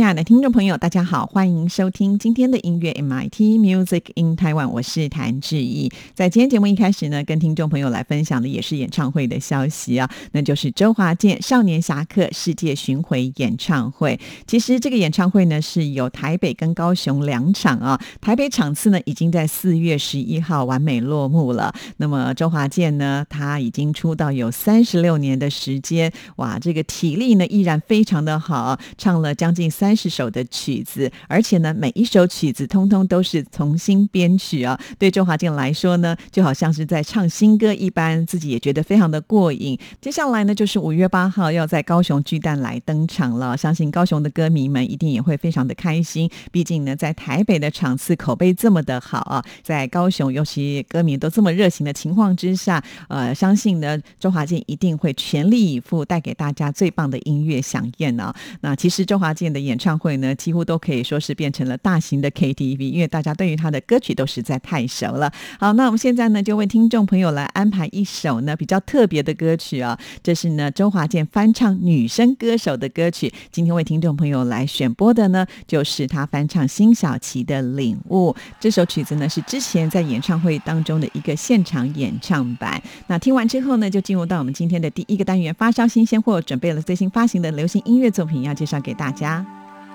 亲爱的听众朋友，大家好，欢迎收听今天的音乐 MIT Music in Taiwan，我是谭志毅。在今天节目一开始呢，跟听众朋友来分享的也是演唱会的消息啊，那就是周华健《少年侠客》世界巡回演唱会。其实这个演唱会呢是有台北跟高雄两场啊，台北场次呢已经在四月十一号完美落幕了。那么周华健呢，他已经出道有三十六年的时间，哇，这个体力呢依然非常的好，唱了将近。三三十首的曲子，而且呢，每一首曲子通通都是重新编曲啊。对周华健来说呢，就好像是在唱新歌一般，自己也觉得非常的过瘾。接下来呢，就是五月八号要在高雄巨蛋来登场了，相信高雄的歌迷们一定也会非常的开心。毕竟呢，在台北的场次口碑这么的好啊，在高雄尤其歌迷都这么热情的情况之下，呃，相信呢，周华健一定会全力以赴带给大家最棒的音乐响宴呢。那其实周华健的演唱会呢，几乎都可以说是变成了大型的 KTV，因为大家对于他的歌曲都实在太熟了。好，那我们现在呢，就为听众朋友来安排一首呢比较特别的歌曲啊，这是呢周华健翻唱女生歌手的歌曲。今天为听众朋友来选播的呢，就是他翻唱辛晓琪的《领悟》这首曲子呢，是之前在演唱会当中的一个现场演唱版。那听完之后呢，就进入到我们今天的第一个单元——发烧新鲜货，准备了最新发行的流行音乐作品要介绍给大家。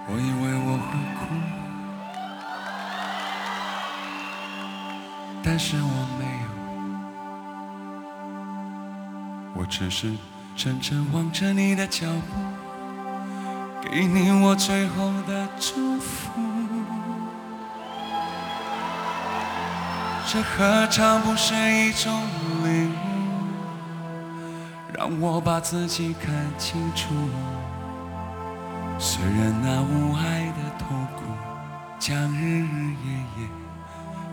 我以为我会哭，但是我没有，我只是怔怔望着你的脚步，给你我最后的祝福。这何尝不是一种领悟，让我把自己看清楚。虽然那无爱的痛苦，将日日夜夜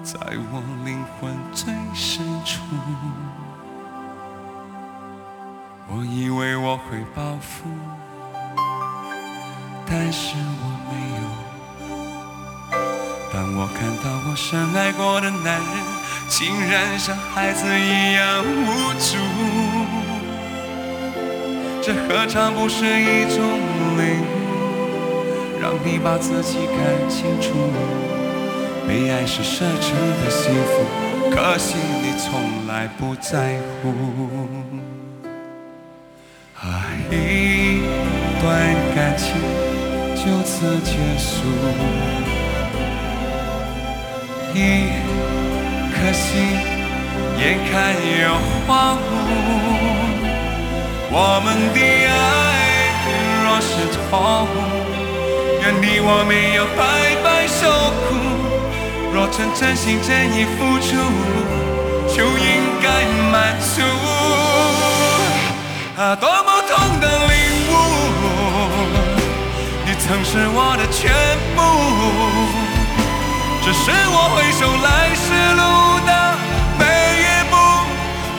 在我灵魂最深处。我以为我会报复，但是我没有。当我看到我深爱过的男人，竟然像孩子一样无助，这何尝不是一种领悟？让你把自己看清楚，被爱是奢侈的幸福，可惜你从来不在乎。啊，一段感情就此结束，一颗心眼看要荒芜，我们的爱若是错误。愿你我没有白白受苦，若曾真心真意付出，就应该满足。啊，多么痛的领悟，你曾是我的全部，只是我回首来时路的每一步，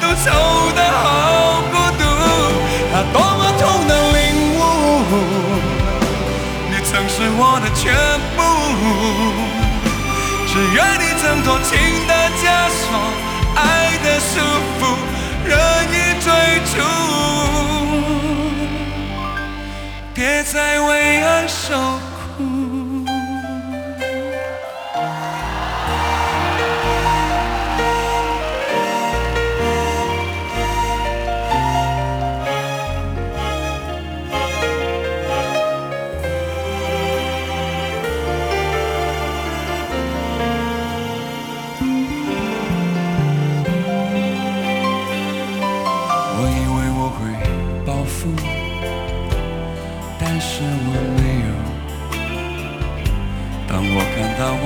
都走得好。我的全部，只愿你挣脱情的枷锁，爱的束缚，任意追逐，别再为爱受。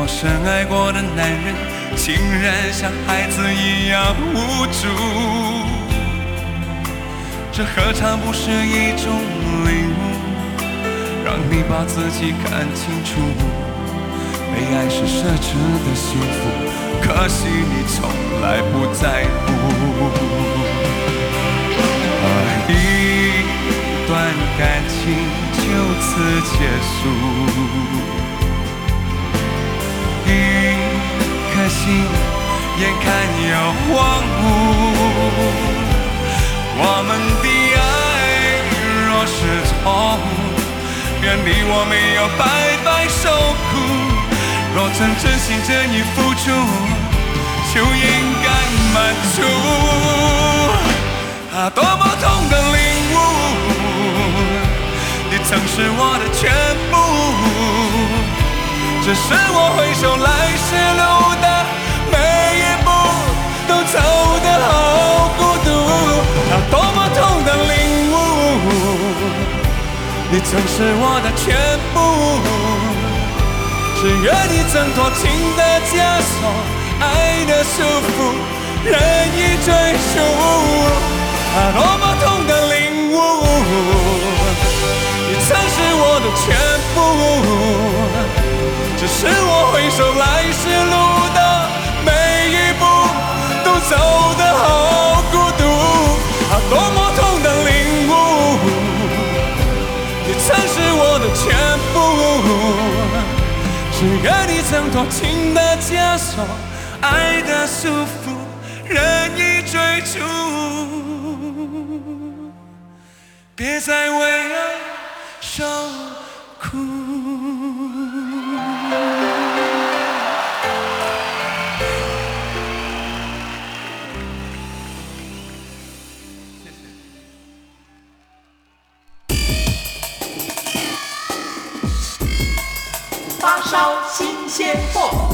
深爱过的男人，竟然像孩子一样无助。这何尝不是一种礼物，让你把自己看清楚。被爱是奢侈的幸福，可惜你从来不在乎。而一段感情就此结束。心眼看要荒芜，我们的爱若是错误，愿你我没有白白受苦。若曾真心真意付出，就应该满足。啊，多么痛的领悟，你曾是我的全部。只是我回首来时路的每一步，都走得好孤独。啊，多么痛的领悟，你曾是我的全部。只愿你挣脱情的枷锁，爱的束缚，任意追逐。啊，多么痛的领悟，你曾是我的全部。只是我回首来时路的每一步，都走得好孤独。啊，多么痛的领悟，你曾是我的全部。只愿你挣脱情的枷锁，爱的束缚，任意追逐。别再为爱受苦。烧新鲜货。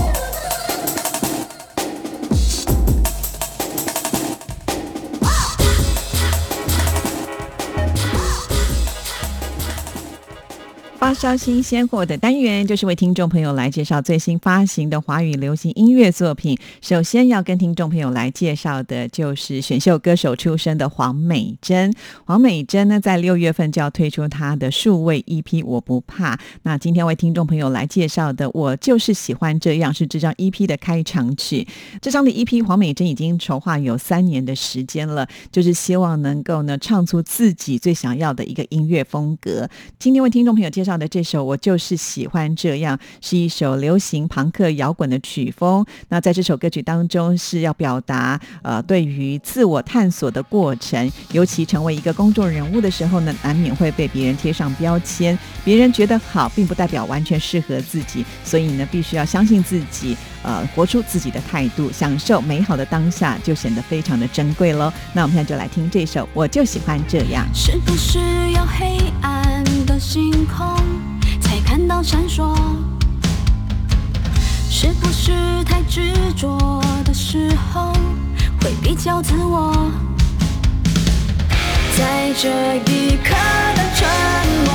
发烧新鲜货的单元，就是为听众朋友来介绍最新发行的华语流行音乐作品。首先要跟听众朋友来介绍的，就是选秀歌手出身的黄美珍。黄美珍呢，在六月份就要推出她的数位 EP《我不怕》。那今天为听众朋友来介绍的，我就是喜欢这样，是这张 EP 的开场曲。这张的 EP，黄美珍已经筹划有三年的时间了，就是希望能够呢，唱出自己最想要的一个音乐风格。今天为听众朋友介绍。的这首我就是喜欢这样，是一首流行朋克摇滚的曲风。那在这首歌曲当中，是要表达呃对于自我探索的过程。尤其成为一个公众人物的时候呢，难免会被别人贴上标签。别人觉得好，并不代表完全适合自己。所以呢，必须要相信自己，呃，活出自己的态度，享受美好的当下，就显得非常的珍贵喽。那我们现在就来听这首《我就喜欢这样》。是不是有黑暗的心？闪烁，是不是太执着的时候会比较自我？在这一刻的沉默，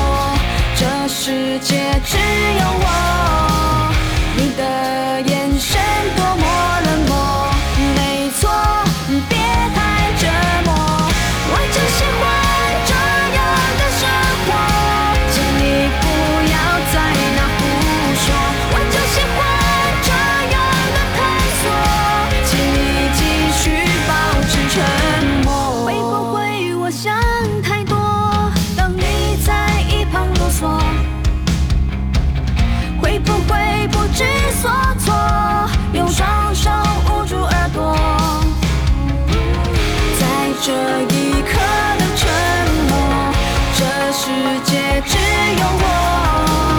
这世界只有我，你的眼神界只有我。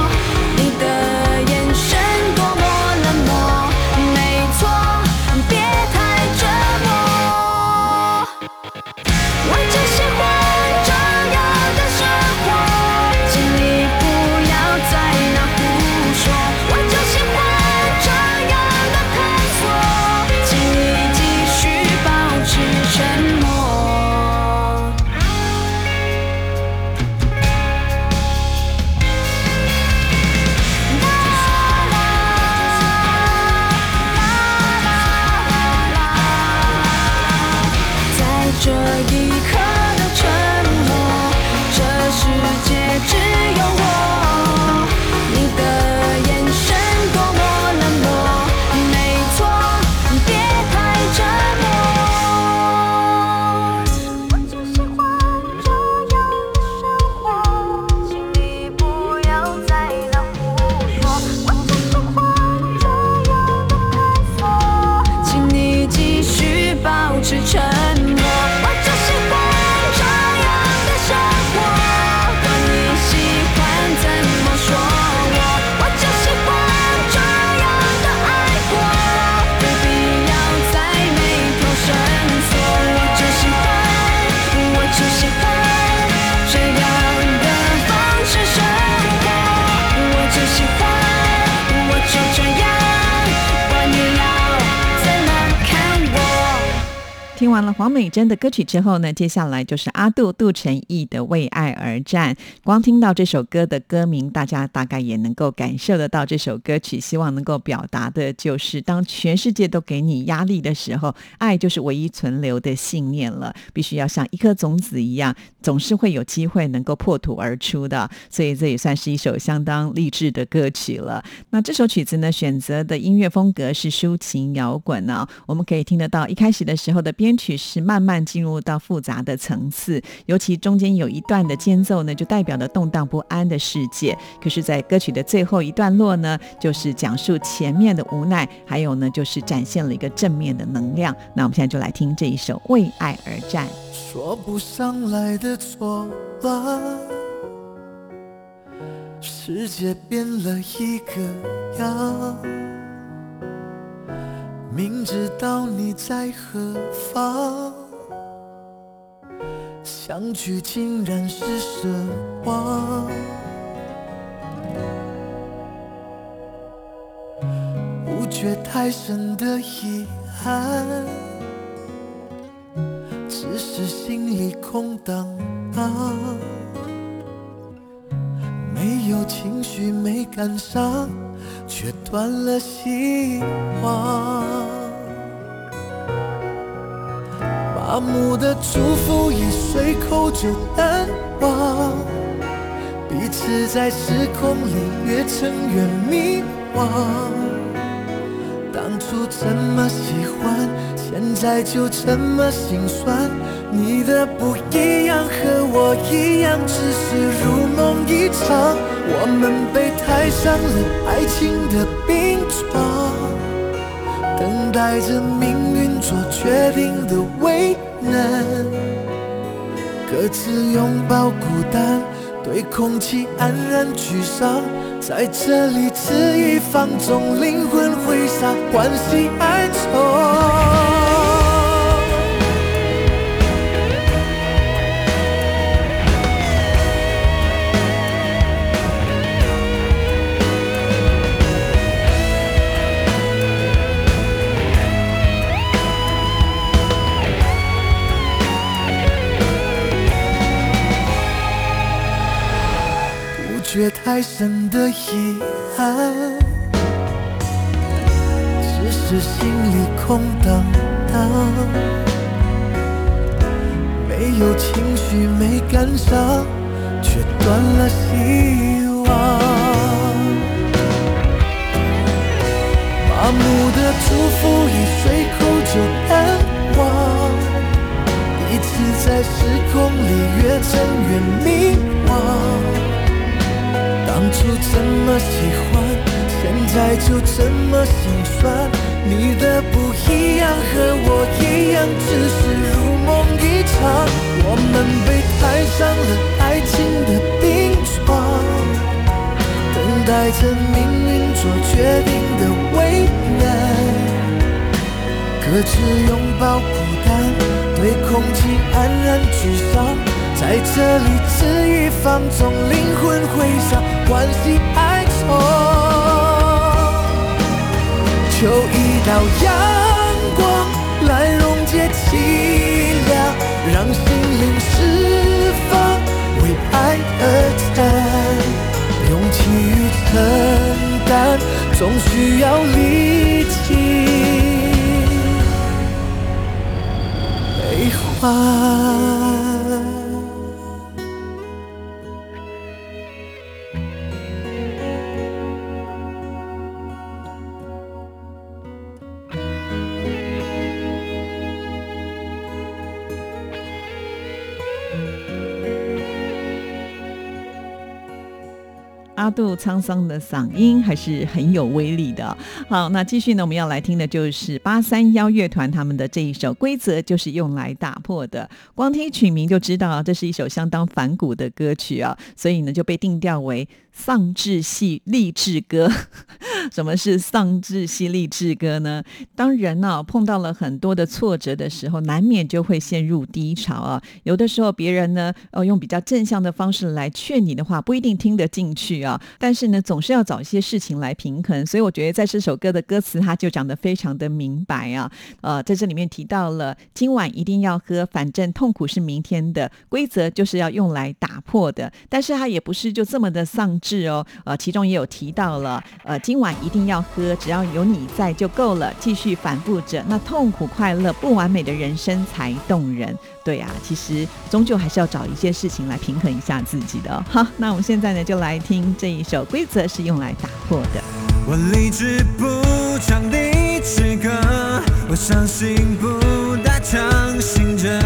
真的歌曲之后呢，接下来就是阿杜杜晨毅的《为爱而战》。光听到这首歌的歌名，大家大概也能够感受得到这首歌曲希望能够表达的就是：当全世界都给你压力的时候，爱就是唯一存留的信念了。必须要像一颗种子一样，总是会有机会能够破土而出的。所以这也算是一首相当励志的歌曲了。那这首曲子呢，选择的音乐风格是抒情摇滚呢。我们可以听得到一开始的时候的。编曲是慢慢慢进入到复杂的层次，尤其中间有一段的间奏呢，就代表了动荡不安的世界。可是，在歌曲的最后一段落呢，就是讲述前面的无奈，还有呢，就是展现了一个正面的能量。那我们现在就来听这一首《为爱而战》。说不上来的错吧，世界变了一个样。明知道你在何方，相聚竟然是奢望。不觉太深的遗憾，只是心里空荡荡，没有情绪，没感伤。却断了希望，麻木的祝福一随口就淡忘，彼此在时空里越沉越迷惘。当初怎么喜欢，现在就怎么心酸。你的不一样和我一样，只是如梦一场。我们被抬上了爱情的冰床，带着命运做决定的为难，各自拥抱孤单，对空气黯然沮丧，在这里肆意放纵，灵魂挥洒，欢喜哀愁。越太深的遗憾，只是心里空荡荡，没有情绪，没感伤，却断了希望。麻木的祝福已随口就淡忘，彼此在时空里越沉越么喜欢，现在就这么心酸。你的不一样和我一样，只是如梦一场。我们被太上了爱情的冰床，等待着命运做决定的为难。各自拥抱孤单，对空气黯然沮丧。在这里恣意放纵，灵魂挥洒，欢喜爱。求一道阳光来溶解凄凉，让心灵释放，为爱而战。勇气与承担，总需要力气悲欢。度沧桑的嗓音还是很有威力的。好，那继续呢，我们要来听的就是八三幺乐团他们的这一首《规则就是用来打破的》。光听曲名就知道，这是一首相当反骨的歌曲啊，所以呢就被定调为丧志系励志歌。什么是丧志犀利志歌呢？当人呢、碰到了很多的挫折的时候，难免就会陷入低潮啊。有的时候别人呢，呃，用比较正向的方式来劝你的话，不一定听得进去啊。但是呢，总是要找一些事情来平衡。所以我觉得在这首歌的歌词，它就讲得非常的明白啊。呃，在这里面提到了今晚一定要喝，反正痛苦是明天的，规则就是要用来打破的。但是它也不是就这么的丧志哦。呃，其中也有提到了，呃，今晚一定要喝，只要有你在就够了。继续反复着，那痛苦、快乐、不完美的人生才动人。对啊，其实终究还是要找一些事情来平衡一下自己的。好，那我们现在呢，就来听这一首《规则是用来打破的》。我理智不讲理之歌，我相信不大强信着，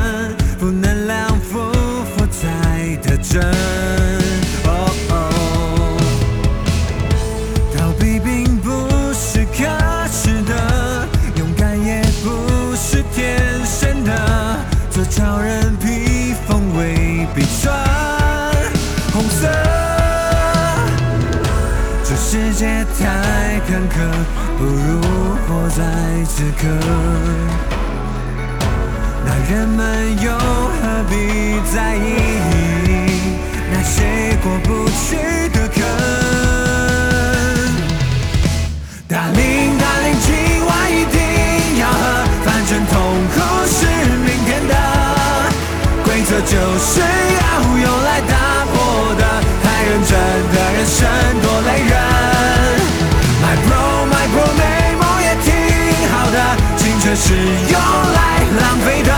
负能量负负在的真。哦哦，可耻的，勇敢也不是天生的，做超人披风未必穿红色。这世界太坎坷，不如活在此刻。那人们又何必在意那些过不去的坎？大令大令，今晚一定要喝，反正痛苦是明天的。规则就是要用来打破的，太认真的人生多累人。My bro my bro 美梦也挺好的，青春是用来浪费的。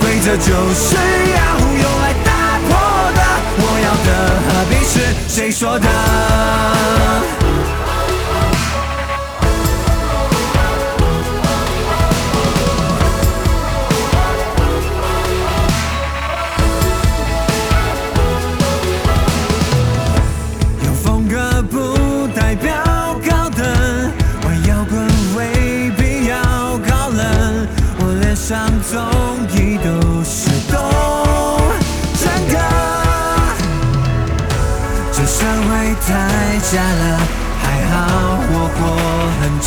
规则就是要用来打破的，我要的何必是谁说的？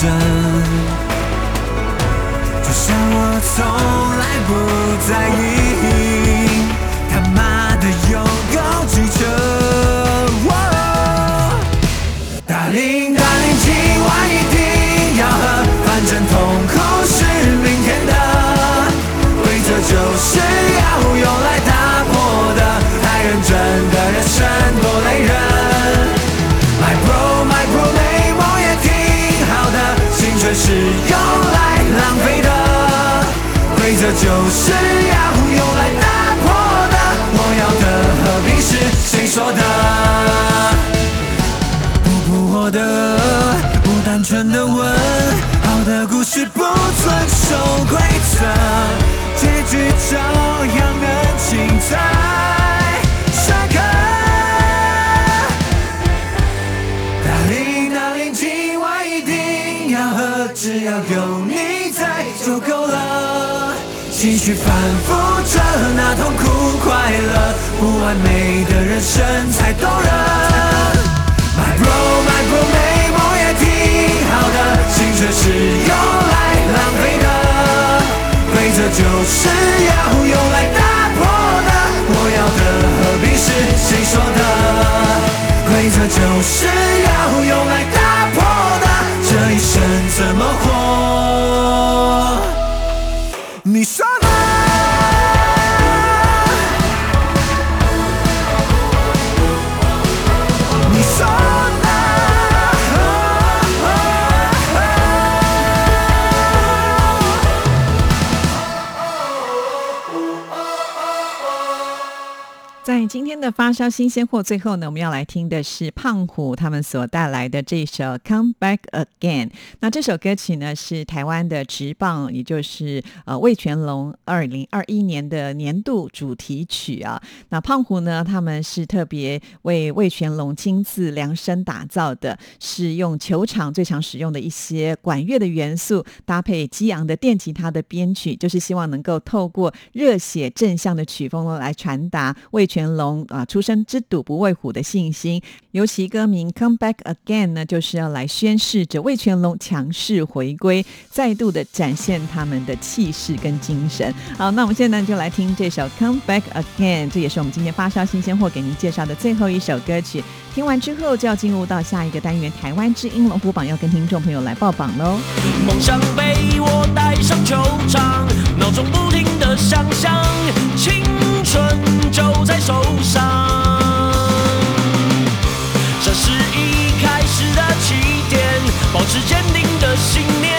真。就像我从来不在意，他妈的有够机车。就是去反复着那痛苦快乐，不完美的人生才动人。My bro my bro，美梦也挺好的，青春是用来浪费的。规则就是要用来打破的，我要的何必是谁说的？规则就是的发烧新鲜货，最后呢，我们要来听的是胖虎他们所带来的这首《Come Back Again》。那这首歌曲呢，是台湾的职棒，也就是呃魏全龙二零二一年的年度主题曲啊。那胖虎呢，他们是特别为魏全龙亲自量身打造的，是用球场最常使用的一些管乐的元素，搭配激昂的电吉他的编曲，就是希望能够透过热血正向的曲风来传达魏全龙啊，出生之赌不畏虎的信心。尤其歌名《Come Back Again》呢，就是要来宣示着魏全龙强势回归，再度的展现他们的气势跟精神。好，那我们现在就来听这首《Come Back Again》，这也是我们今天发烧新鲜货给您介绍的最后一首歌曲。听完之后就要进入到下一个单元——台湾之音龙虎榜，要跟听众朋友来报榜喽。梦想被我带上球场，脑中不停的想象，信念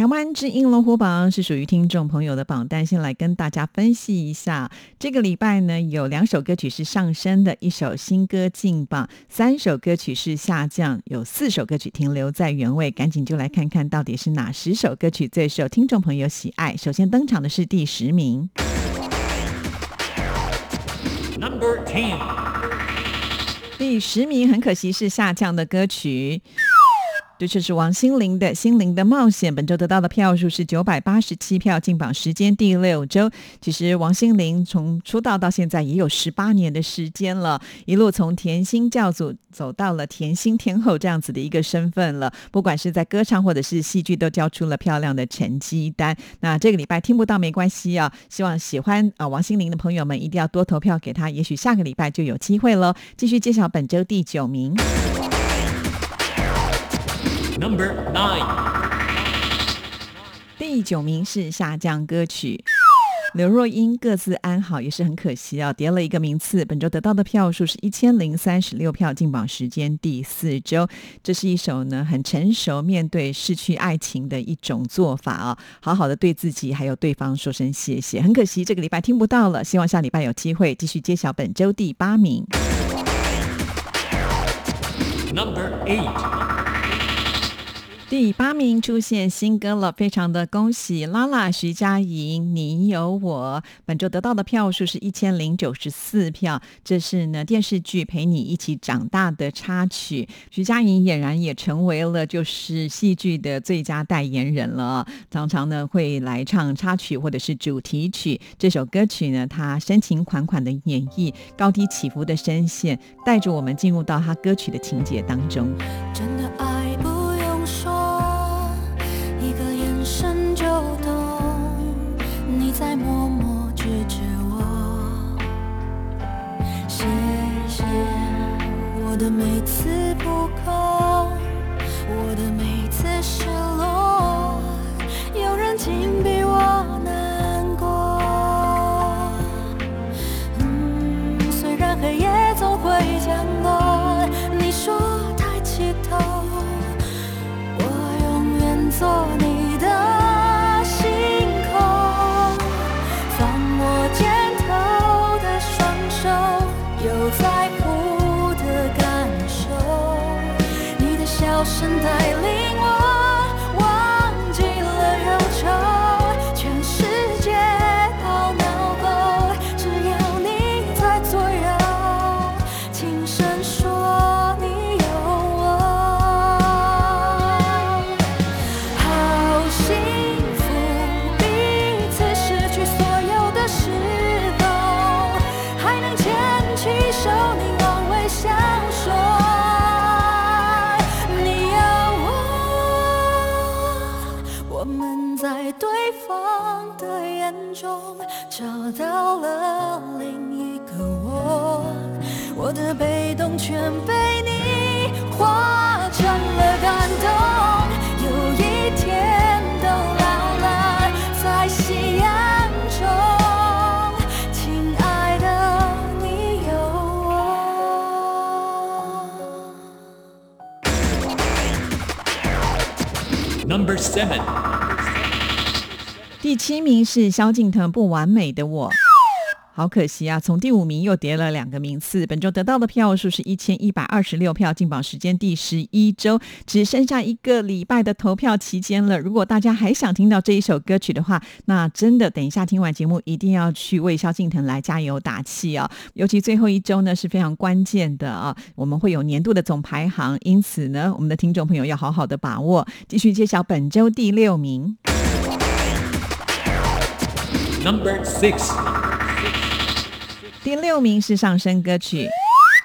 台湾之音龙虎榜是属于听众朋友的榜单，先来跟大家分析一下。这个礼拜呢，有两首歌曲是上升的，一首新歌进榜，三首歌曲是下降，有四首歌曲停留在原位。赶紧就来看看到底是哪十首歌曲最受听众朋友喜爱。首先登场的是第十名。Number ten，第十名很可惜是下降的歌曲。这就是王心凌的《心灵的冒险》，本周得到的票数是九百八十七票，进榜时间第六周。其实王心凌从出道到现在也有十八年的时间了，一路从甜心教主走到了甜心天后这样子的一个身份了。不管是在歌唱或者是戏剧，都交出了漂亮的成绩单。那这个礼拜听不到没关系啊，希望喜欢啊王心凌的朋友们一定要多投票给她，也许下个礼拜就有机会喽。继续揭晓本周第九名。Number nine，第九名是下降歌曲。刘若英各自安好，也是很可惜啊，跌了一个名次。本周得到的票数是一千零三十六票，进榜时间第四周。这是一首呢很成熟面对失去爱情的一种做法啊，好好的对自己还有对方说声谢谢。很可惜这个礼拜听不到了，希望下礼拜有机会继续揭晓本周第八名。Number eight，第八名出现新歌了，非常的恭喜拉拉徐佳莹，你有我。本周得到的票数是一千零九十四票，这是呢电视剧《陪你一起长大》的插曲。徐佳莹俨然也成为了就是戏剧的最佳代言人了，常常呢会来唱插曲或者是主题曲。这首歌曲呢，她深情款款的演绎，高低起伏的声线，带着我们进入到她歌曲的情节当中。真每次不空，我的每次失落，有人竟比我难过。嗯，虽然黑夜总会降落，你说抬起头，我永远做你身带领全被你化成了感动，有一天都老了在夕阳中，亲爱的，你有我。Number seven，第七名是萧敬腾《不完美的我》。好可惜啊，从第五名又跌了两个名次。本周得到的票数是一千一百二十六票，进榜时间第十一周，只剩下一个礼拜的投票期间了。如果大家还想听到这一首歌曲的话，那真的等一下听完节目，一定要去为萧敬腾来加油打气啊！尤其最后一周呢是非常关键的啊，我们会有年度的总排行，因此呢，我们的听众朋友要好好的把握。继续揭晓本周第六名。Number six，第六名是上升歌曲。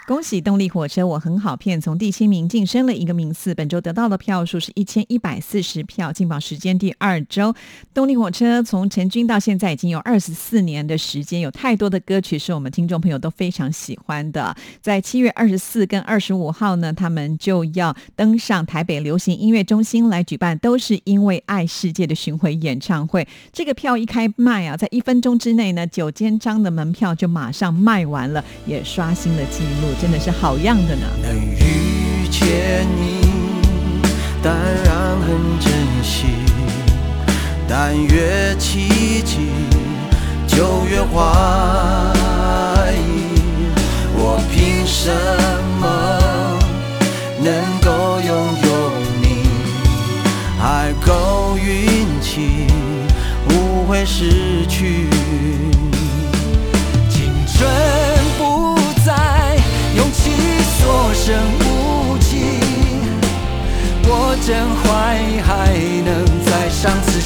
恭喜动力火车，我很好骗，从第七名晋升了一个名次。本周得到的票数是一千一百四十票，进榜时间第二周。动力火车从成军到现在已经有二十四年的时间，有太多的歌曲是我们听众朋友都非常喜欢的。在七月二十四跟二十五号呢，他们就要登上台北流行音乐中心来举办，都是因为爱世界的巡回演唱会。这个票一开卖啊，在一分钟之内呢，九千张的门票就马上卖完了，也刷新了纪录，真的是好样的呢。能遇见你，当然很珍惜。但越奇迹就越怀疑，我凭什么能够拥有你？还够运气，不会失去。所剩无几。我真怀疑还能再上次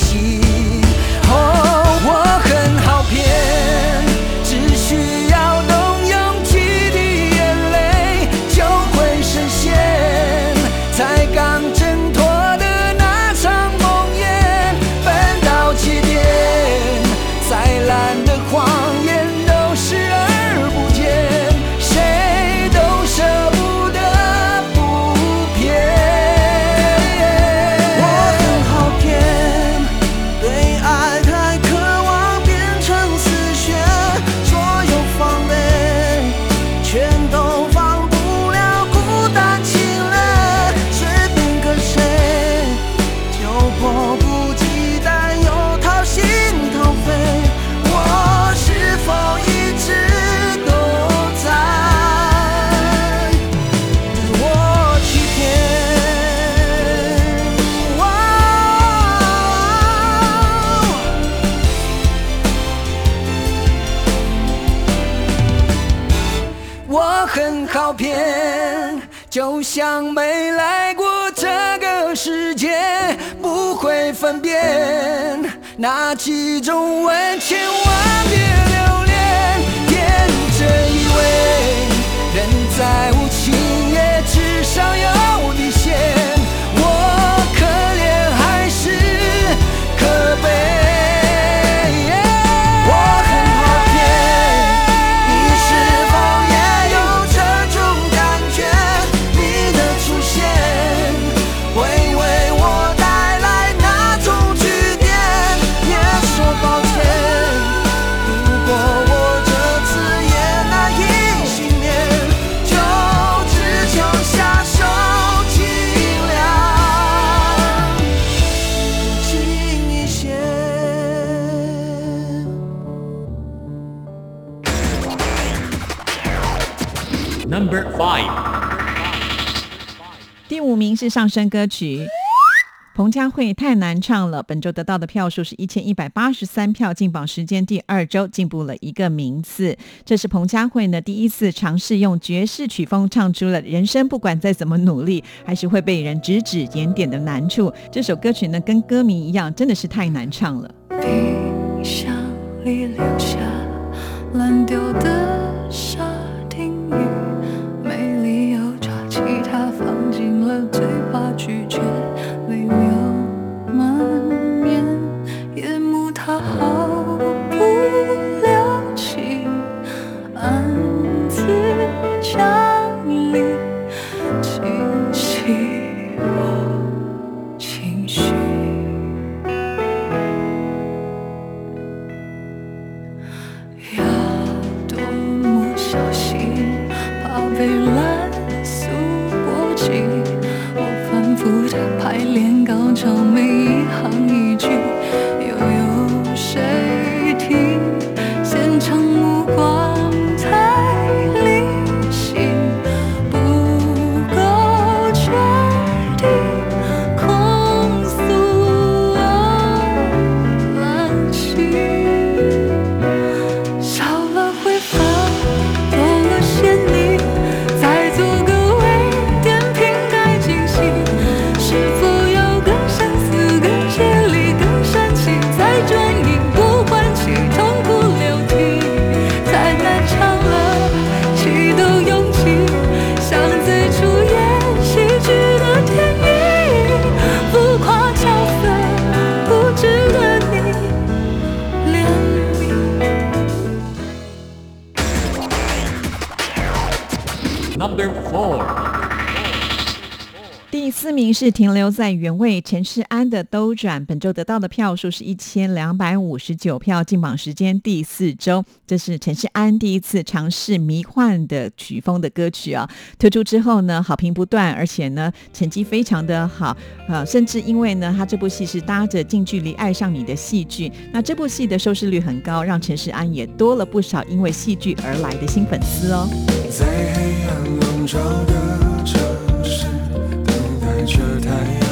一种味上升歌曲。彭佳慧太难唱了，本周得到的票数是一千一百八十三票，进榜时间第二周进步了一个名次。这是彭佳慧呢第一次尝试用爵士曲风唱出了人生不管再怎么努力，还是会被人指指点点的难处。这首歌曲呢跟歌名一样，真的是太难唱了。冰箱里留下烂掉的沙丁鱼，没理由抓起它放进了嘴第四名是停留在原位陈世安的兜转，本周得到的票数是一千两百五十九票，进榜时间第四周。这是陈世安第一次尝试迷幻的曲风的歌曲啊，推出之后呢，好评不断，而且呢，成绩非常的好，呃，甚至因为呢，他这部戏是搭着近距离爱上你的戏剧，那这部戏的收视率很高，让陈世安也多了不少因为戏剧而来的新粉丝哦。在黑暗笼罩的城市，等待着太。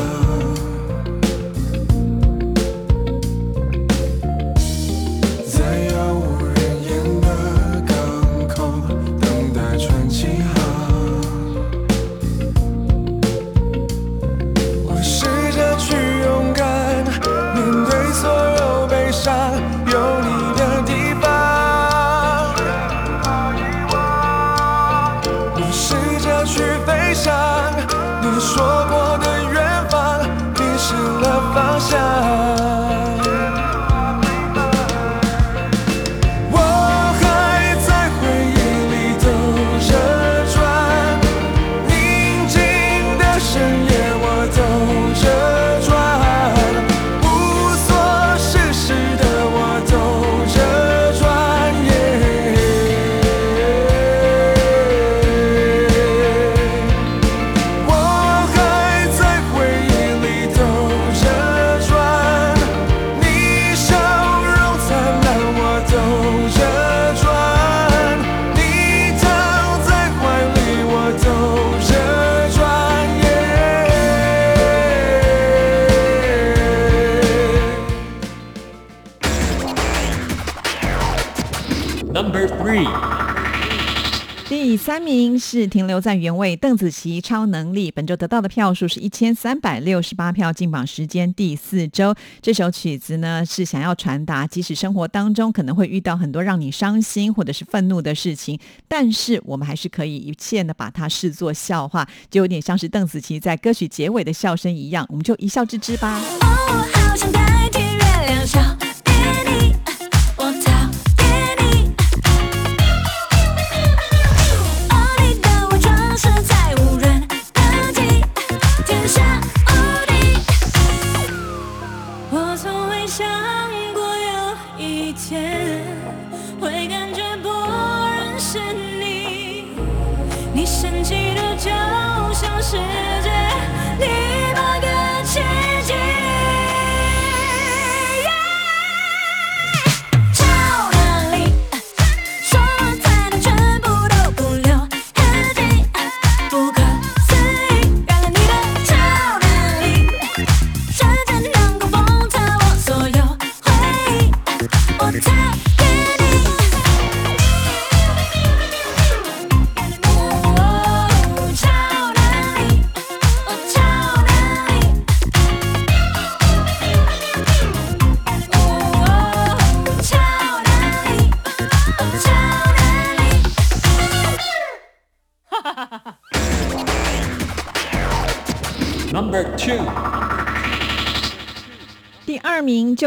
是停留在原位，邓紫棋《超能力》本周得到的票数是一千三百六十八票，进榜时间第四周。这首曲子呢是想要传达，即使生活当中可能会遇到很多让你伤心或者是愤怒的事情，但是我们还是可以一切的把它视作笑话，就有点像是邓紫棋在歌曲结尾的笑声一样，我们就一笑置之吧。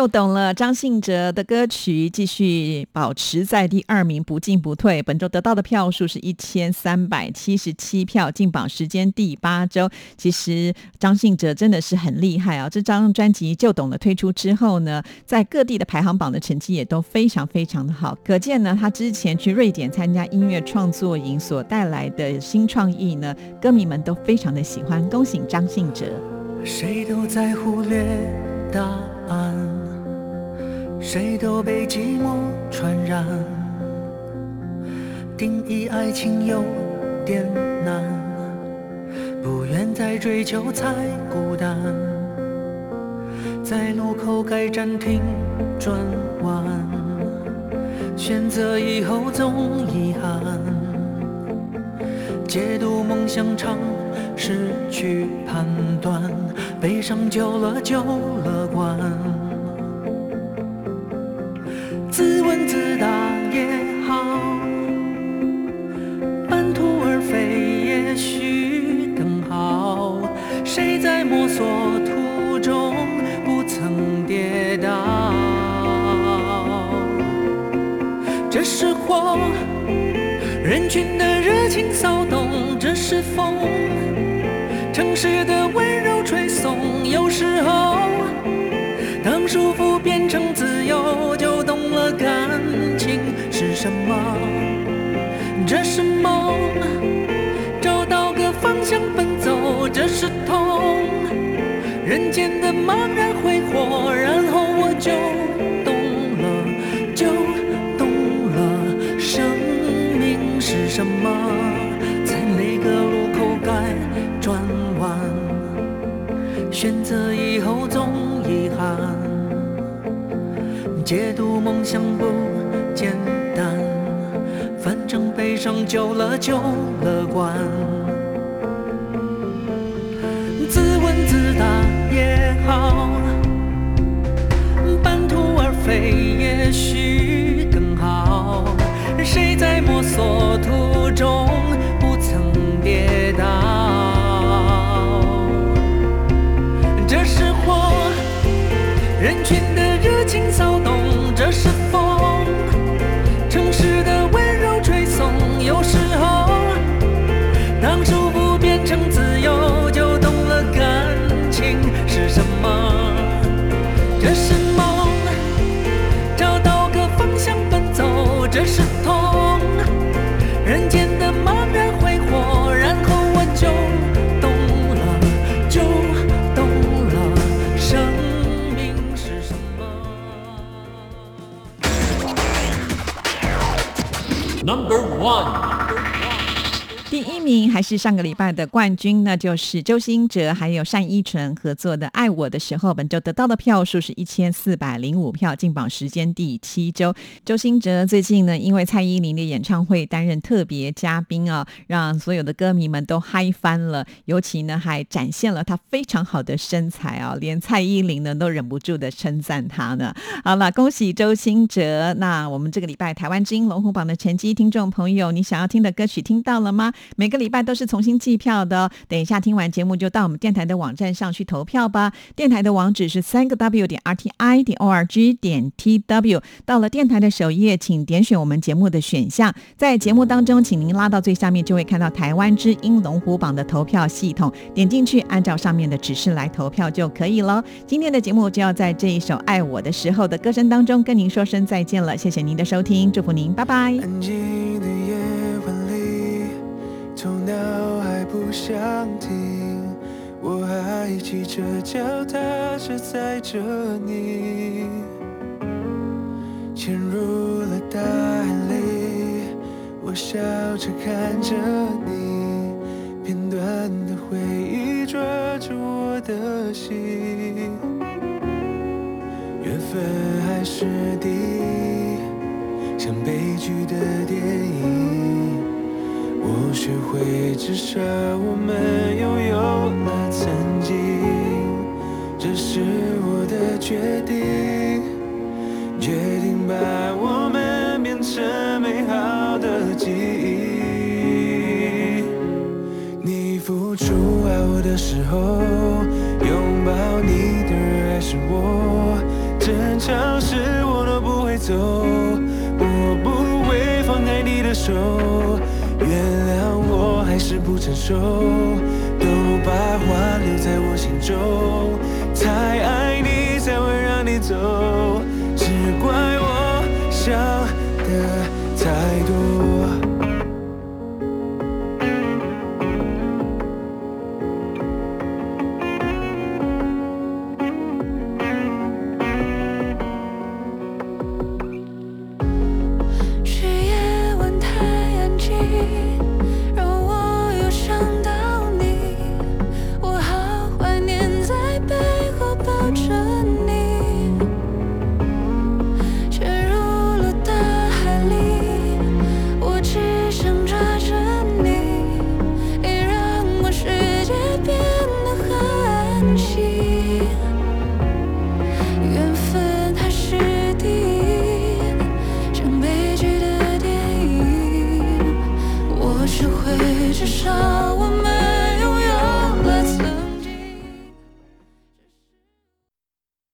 就懂了，张信哲的歌曲继续保持在第二名不进不退。本周得到的票数是一千三百七十七票，进榜时间第八周。其实张信哲真的是很厉害啊！这张专辑就懂了推出之后呢，在各地的排行榜的成绩也都非常非常的好，可见呢，他之前去瑞典参加音乐创作营所带来的新创意呢，歌迷们都非常的喜欢。恭喜张信哲！谁都在忽略答案，谁都被寂寞传染。定义爱情有点难，不愿再追求才孤单。在路口该暂停转弯，选择以后总遗憾。解读梦想常，失去判断，悲伤久了就乐观。自问自答也好，半途而废也许更好。谁在摸索途中不曾跌倒？这是火。人群的热情骚动，这是风，城市的温柔吹送，有时候茫然挥霍，然后我就懂了，就懂了，生命是什么，在哪个路口该转弯，选择以后总遗憾，解读梦想不简单，反正悲伤久了就乐观。好，半途而废也许更好。谁在摸索途中 one。还是上个礼拜的冠军，那就是周兴哲还有单依纯合作的《爱我的时候》，本周得到的票数是一千四百零五票，进榜时间第七周。周兴哲最近呢，因为蔡依林的演唱会担任特别嘉宾啊，让所有的歌迷们都嗨翻了，尤其呢还展现了他非常好的身材啊，连蔡依林呢都忍不住的称赞他呢。好了，恭喜周兴哲！那我们这个礼拜台湾之音龙虎榜的成绩，听众朋友，你想要听的歌曲听到了吗？每个礼拜都是重新计票的。等一下听完节目就到我们电台的网站上去投票吧。电台的网址是三个 W 点 RTI 点 ORG 点 TW。到了电台的首页，请点选我们节目的选项，在节目当中，请您拉到最下面，就会看到台湾之音龙虎榜的投票系统，点进去，按照上面的指示来投票就可以了。今天的节目就要在这一首《爱我的时候》的歌声当中跟您说声再见了，谢谢您的收听，祝福您，拜拜。安静的夜晚里，头脑还不想停，我还骑着脚踏车载着你，潜入了大海里，我笑着看着你，片段的回忆抓住我的心，缘分还是敌。像悲剧的电影，我学会至少我们拥有了曾经，这是我的决定，决定把我们变成美好的记忆。你付出爱我的时候，拥抱你的人还是我，争吵时我都不会走。我不会放开你的手，原谅我还是不成熟，都把话留在我心中，太爱你才会让你走，只怪我想的太多。